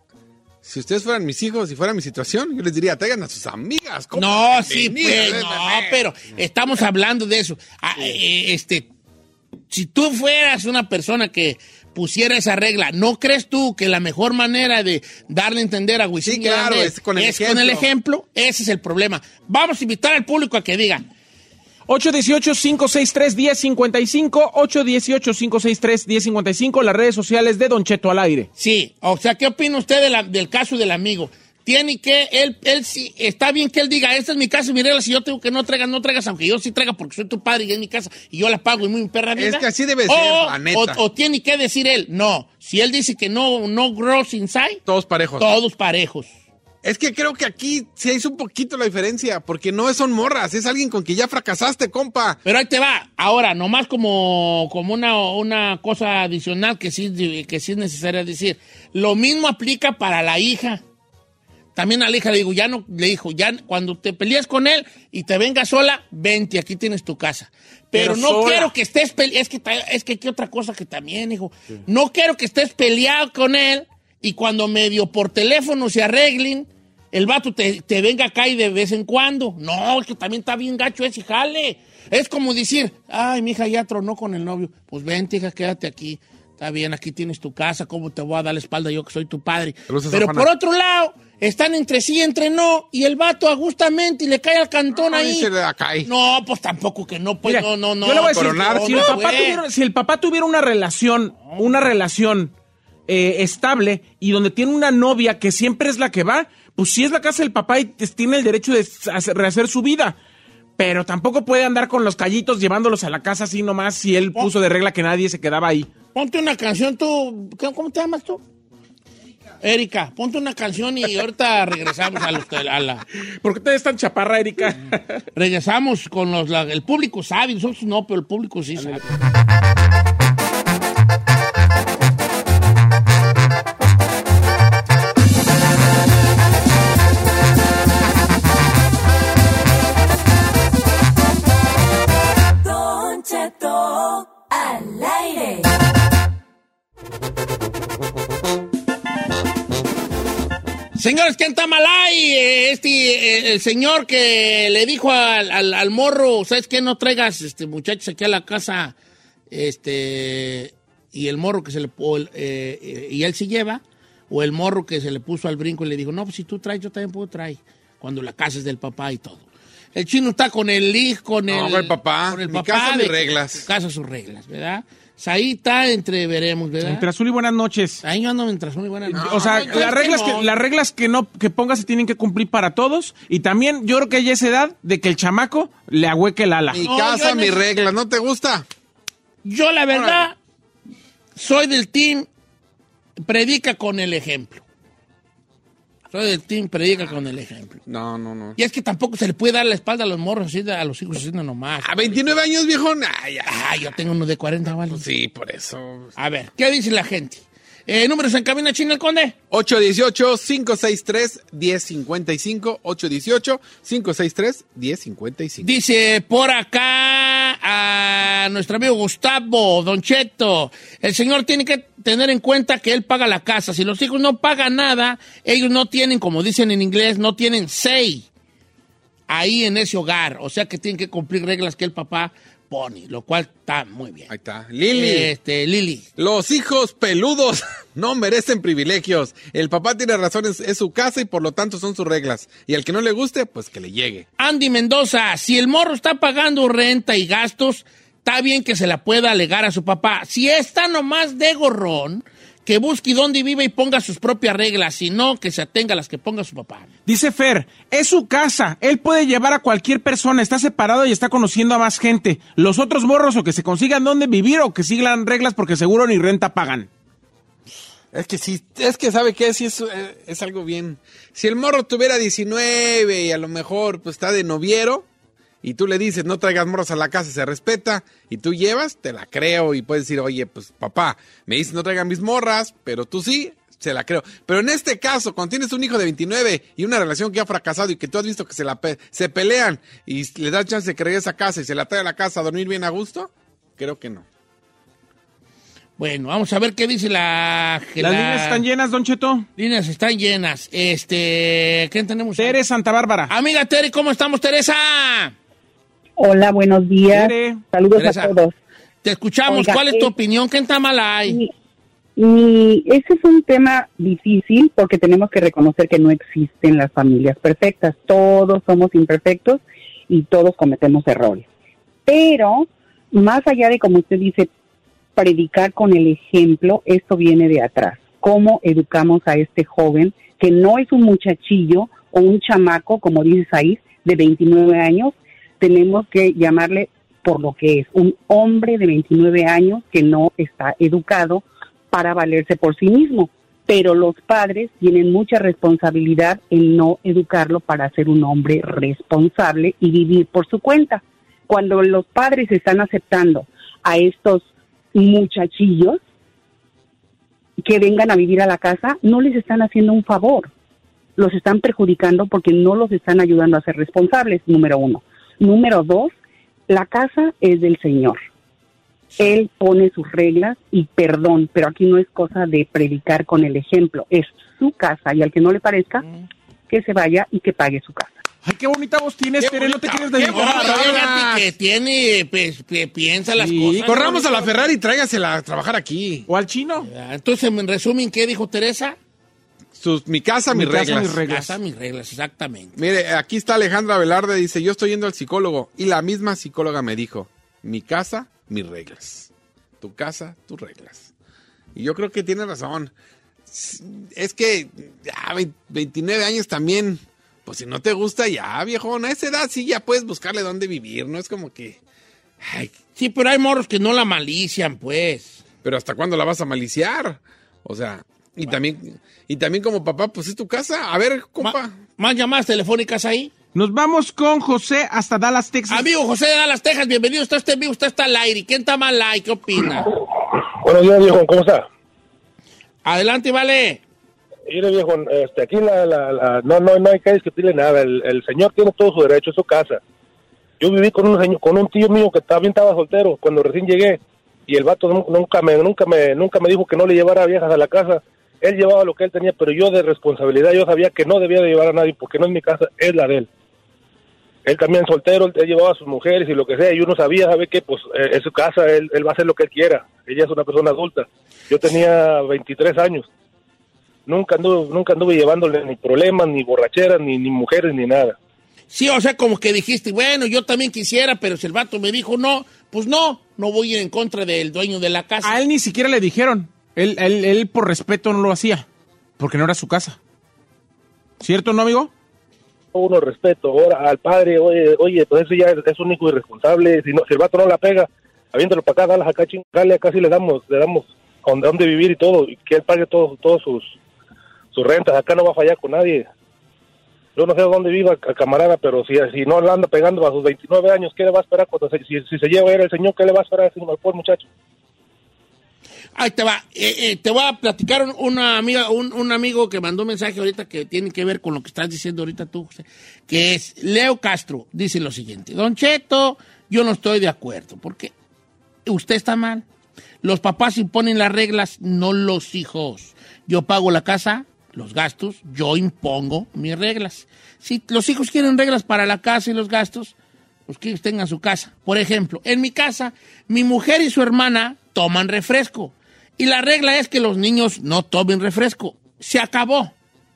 si ustedes fueran mis hijos y fuera mi situación, yo les diría, traigan a sus amigas. ¿cómo? No, sí, pues, no, pero estamos hablando de eso. Ah, eh, este, si tú fueras una persona que pusiera esa regla, ¿no crees tú que la mejor manera de darle a entender a Wisin Sí, y claro, Yandel es con el con el ejemplo. ejemplo? Ese es el problema. Vamos a invitar al público a que diga, 818-563-1055, 818-563-1055, las redes sociales de Don Cheto al aire. Sí, o sea, ¿qué opina usted de la- del caso del amigo? Tiene que, él, él sí, está bien que él diga, esta es mi casa, mi regla, si yo tengo que no traigas, no traigas, aunque yo sí traiga porque soy tu padre y es mi casa y yo la pago y muy perra vida. Es que así debe O- ser, la neta. O, o tiene que decir él, no, si él dice que no, no grows inside, Todos parejos. todos parejos. Es que creo que aquí se hizo un poquito la diferencia, porque no son morras, es alguien con quien ya fracasaste, compa. Pero ahí te va. Ahora, nomás como, como una, una cosa adicional que sí, que sí es necesaria decir. Lo mismo aplica para la hija. También a la hija le digo, ya no, le dijo, ya cuando te peleas con él y te vengas sola, vente, aquí tienes tu casa. Pero, Pero no sola. quiero que estés peleado, es que, es que aquí otra cosa que también, hijo. No quiero que estés peleado con él y cuando medio por teléfono se arreglen, el vato te, te venga acá y de vez en cuando. No, es que también está bien gacho ese jale. Es como decir, ay, mi hija ya tronó con el novio. Pues vente, hija, quédate aquí. Está bien, aquí tienes tu casa, ¿cómo te voy a dar la espalda yo que soy tu padre? Pero por otro lado, están entre sí entre no, y el vato agustamente y le cae al cantón Ay, ahí. se le da- cae. No, pues tampoco que no, pues Mira, no, no, no. yo le voy a decir, coronar, si, no, el papá tuviera, si el papá tuviera una relación, una relación eh, estable y donde tiene una novia que siempre es la que va, pues sí es la casa del papá y tiene el derecho de hacer- rehacer su vida. Pero tampoco puede andar con los callitos llevándolos a la casa así nomás si él puso de regla que nadie se quedaba ahí. Ponte una canción tú. ¿Cómo cómo te llamas tú? Erika, ponte una canción y ahorita regresamos a, los, a la... ¿Por qué te ves tan chaparra, Erika? Regresamos con los... la- el público sabe, nosotros no, pero el público sí sabe. Señores, ¿quién está mal ahí? Eh, Este, eh, el señor que le dijo al, al- al morro, ¿sabes qué? No traigas este, muchachos aquí a la casa. Este, y el morro que se le... eh, eh, y él sí lleva. O el morro que se le puso al brinco y le dijo, no, pues si tú traes, yo también puedo traer. Cuando la casa es del papá y todo. El chino está con el hijo, con No, el... con el papá. Con el Mi papá. casa, de mis reglas. Su casa, sus reglas, ¿verdad? O sea, ahí está entre veremos, ¿verdad? Entre azul y buenas noches. Ahí yo ando mientras muy buena. o sea, No, yo las es reglas no. que, las reglas que no que pongas se tienen que cumplir para todos y también yo creo que ya es edad de que el chamaco le agüeque el ala. Mi No, casa, yo no- mi regla, ¿no te gusta? Yo la verdad soy del team predica con el ejemplo. Soy del team predica con el ejemplo. No, no, no. Y es que tampoco se le puede dar la espalda a los morros así, a los hijos de nomás. A 29 años, viejo. Ay, ay, Ah, yo tengo uno de 40, ¿vale? Sí, por eso. A ver, ¿qué dice la gente? Eh, ¿Números en cabina China el Conde? 818-563-1055. 818-563-1055. Dice por acá a nuestro amigo Gustavo Don Cheto, el señor tiene que tener en cuenta que él paga la casa. Si los hijos no pagan nada, ellos no tienen, como dicen en inglés, no tienen say ahí en ese hogar. O sea que tienen que cumplir reglas que el papá pone, lo cual está muy bien. Ahí está. Lili. Este, Lili. Los hijos peludos no merecen privilegios. El papá tiene razón, es, es su casa y por lo tanto son sus reglas. Y al que no le guste, pues que le llegue. Andy Mendoza, si el morro está pagando renta y gastos, está bien que se la pueda alegar a su papá. Si está nomás de gorrón, que busque dónde vive y ponga sus propias reglas, si no, que se atenga a las que ponga su papá. Dice Fer, es su casa, él puede llevar a cualquier persona, está separado y está conociendo a más gente. Los otros morros o que se consigan dónde vivir o que sigan reglas porque seguro ni renta pagan. Es que sí, es que sabe que sí es, eh, es algo bien. Si el morro tuviera 19 y a lo mejor pues está de noviero y tú le dices no traigas morros a la casa, se respeta y tú llevas, te la creo y puedes decir, oye, pues papá, me dices no traigan mis morras, pero tú sí, se la creo. Pero en este caso, cuando tienes un hijo de 29 y una relación que ha fracasado y que tú has visto que se, la pe- se pelean y le das chance de que regrese a casa y se la trae a la casa a dormir bien a gusto, creo que no. Bueno, vamos a ver qué dice la... que Las la- líneas están llenas, Don Cheto. Líneas están llenas. Este, ¿quién tenemos? Tere Santa Bárbara. Amiga Tere, ¿cómo estamos, Teresa? Hola, buenos días. Tere. Saludos Teresa. a todos. Te escuchamos. Oiga, ¿Cuál es tu eh, opinión? ¿Qué está mal ahí? Y ese es un tema difícil porque tenemos que reconocer que no existen las familias perfectas. Todos somos imperfectos y todos cometemos errores. Pero, más allá de, como usted dice, predicar con el ejemplo, esto viene de atrás. ¿Cómo educamos a este joven que no es un muchachillo o un chamaco, como dice Said, de 29 años? Tenemos que llamarle por lo que es, un hombre de 29 años que no está educado para valerse por sí mismo. Pero los padres tienen mucha responsabilidad en no educarlo para ser un hombre responsable y vivir por su cuenta. Cuando los padres están aceptando a estos muchachillos que vengan a vivir a la casa, no les están haciendo un favor. Los están perjudicando porque no los están ayudando a ser responsables, número uno. Número dos, la casa es del Señor. Él pone sus reglas y perdón, pero aquí no es cosa de predicar con el ejemplo, es su casa y al que no le parezca, que se vaya y que pague su casa. Ay, qué bonita voz tienes, Tere. No te quieres a fíjate que tiene, pues, que piensa las Sí, cosas. Corramos ¿no? a la Ferrari y tráigasela a trabajar aquí. O al chino. Entonces, en resumen, ¿qué dijo Teresa? Sus, mi casa, Mi mis casa, reglas. mis reglas. Casa, mis reglas, exactamente. Mire, aquí está Alejandra Velarde, dice, yo estoy yendo al psicólogo. Y la misma psicóloga me dijo, mi casa, mis reglas. Tu casa, tus reglas. Y yo creo que tiene razón. Es que ya 20 29 años también, pues si no te gusta ya, viejón, a esa edad sí ya puedes buscarle dónde vivir, no es como que... Ay, Sí, pero hay morros que no la malician, pues. pero ¿hasta cuándo la vas a maliciar? O sea, y también y también como papá, pues es tu casa. A ver, compa. Ma- ¿Más llamadas telefónicas ahí? Nos vamos con José hasta Dallas, Texas. Amigo José de Dallas, Texas, bienvenido. Usted está en vivo, usted está al aire. ¿Quién está mal ahí? ¿Qué opina? Buenos días, viejo. ¿Cómo está? Adelante, vale. Mire, viejo, este, aquí la, la, la- no, no, no hay que discutirle nada. El, el señor tiene todo su derecho, es su casa. Yo viví con un señor, con un tío mío que también estaba soltero cuando recién llegué y el vato nu- nunca me, nunca me, nunca me dijo que no le llevara viejas a la casa. Él llevaba lo que él tenía, pero yo de responsabilidad yo sabía que no debía de llevar a nadie porque no es mi casa, es la de él. Él también soltero, él, llevaba a sus mujeres y lo que sea, y uno sabía, sabe que pues eh, es su casa, él, él va a hacer lo que él quiera. Ella es una persona adulta. Yo tenía 23 años. Nunca anduve, nunca anduve llevándole ni problemas, ni borracheras, ni, ni mujeres, ni nada. Sí, o sea, como que dijiste, bueno, yo también quisiera, pero si el vato me dijo no, pues no, no voy a ir en contra del dueño de la casa. A él ni siquiera le dijeron. Él, él, él por respeto no lo hacía. Porque no era su casa. ¿Cierto, no, amigo? Uno respeto ahora al padre, oye, oye, pues eso ya es, un hijo irresponsable. Si, no, si el vato no la pega, aviéntalo para acá, dale acá, chingale, acá sí le damos, le damos a dónde, dónde vivir y todo, y que él pague todo, todos sus, sus rentas. Acá no va a fallar con nadie. Yo no sé dónde viva, ca- camarada, pero si, si no le anda pegando a sus 29 años, ¿qué le va a esperar cuando se, si, se lleva a ir el señor? ¿Qué le va a esperar a ese pobre muchacho? Ahí te va. Eh, eh, te voy a platicar un- una amiga, un, amigo que mandó un mensaje ahorita que tiene que ver con lo que estás diciendo ahorita tú, José, que es Leo Castro. Dice lo siguiente: Don Cheto, yo no estoy de acuerdo, porque usted está mal. Los papás imponen las reglas, no los hijos. Yo pago la casa, los gastos, yo impongo mis reglas. Si los hijos quieren reglas para la casa y los gastos, pues que tengan su casa. Por ejemplo, en mi casa, mi mujer y su hermana toman refresco. Y la regla es que los niños no tomen refresco. Se acabó.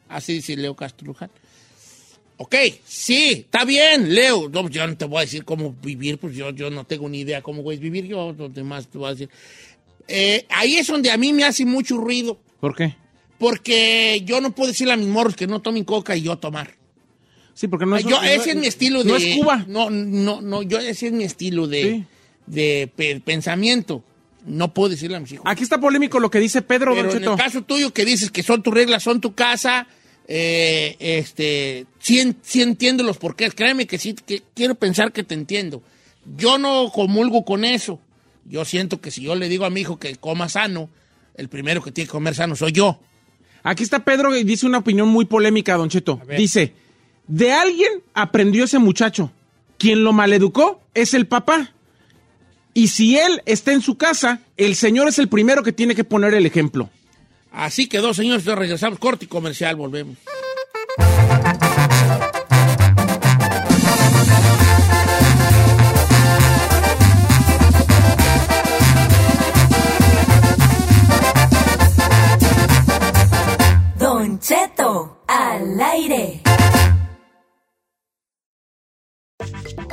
Así dice Leo Castro Luján. Ok, sí, está bien, Leo. No, yo no te voy a decir cómo vivir, pues yo, yo no tengo ni idea cómo voy a vivir. Yo, los demás te voy a decir. Eh, ahí es donde a mí me hace mucho ruido. ¿Por qué? Porque yo no puedo decirle a mis morros que no tomen coca y yo tomar. Sí, porque no es... yo, no- es mi estilo de. No es Cuba. No, no, no, yo ese es mi estilo de, Sí. de pe- pensamiento. No puedo decirle a mis hijos. Aquí está polémico lo que dice Pedro, Pero Don en Cheto. el caso tuyo que dices que son tus reglas, son tu casa, eh, este, sí, sí entiendo los porqués. Créeme que sí, que quiero pensar que te entiendo. Yo no comulgo con eso. Yo siento que si yo le digo a mi hijo que coma sano, el primero que tiene que comer sano soy yo. Aquí está Pedro y dice una opinión muy polémica, Don Cheto. Dice, de alguien aprendió ese muchacho. Quien lo maleducó es el papá. Y si él está en su casa, el señor es el primero que tiene que poner el ejemplo. Así quedó, señores. Regresamos corte y comercial. Volvemos. Don Cheto, al aire.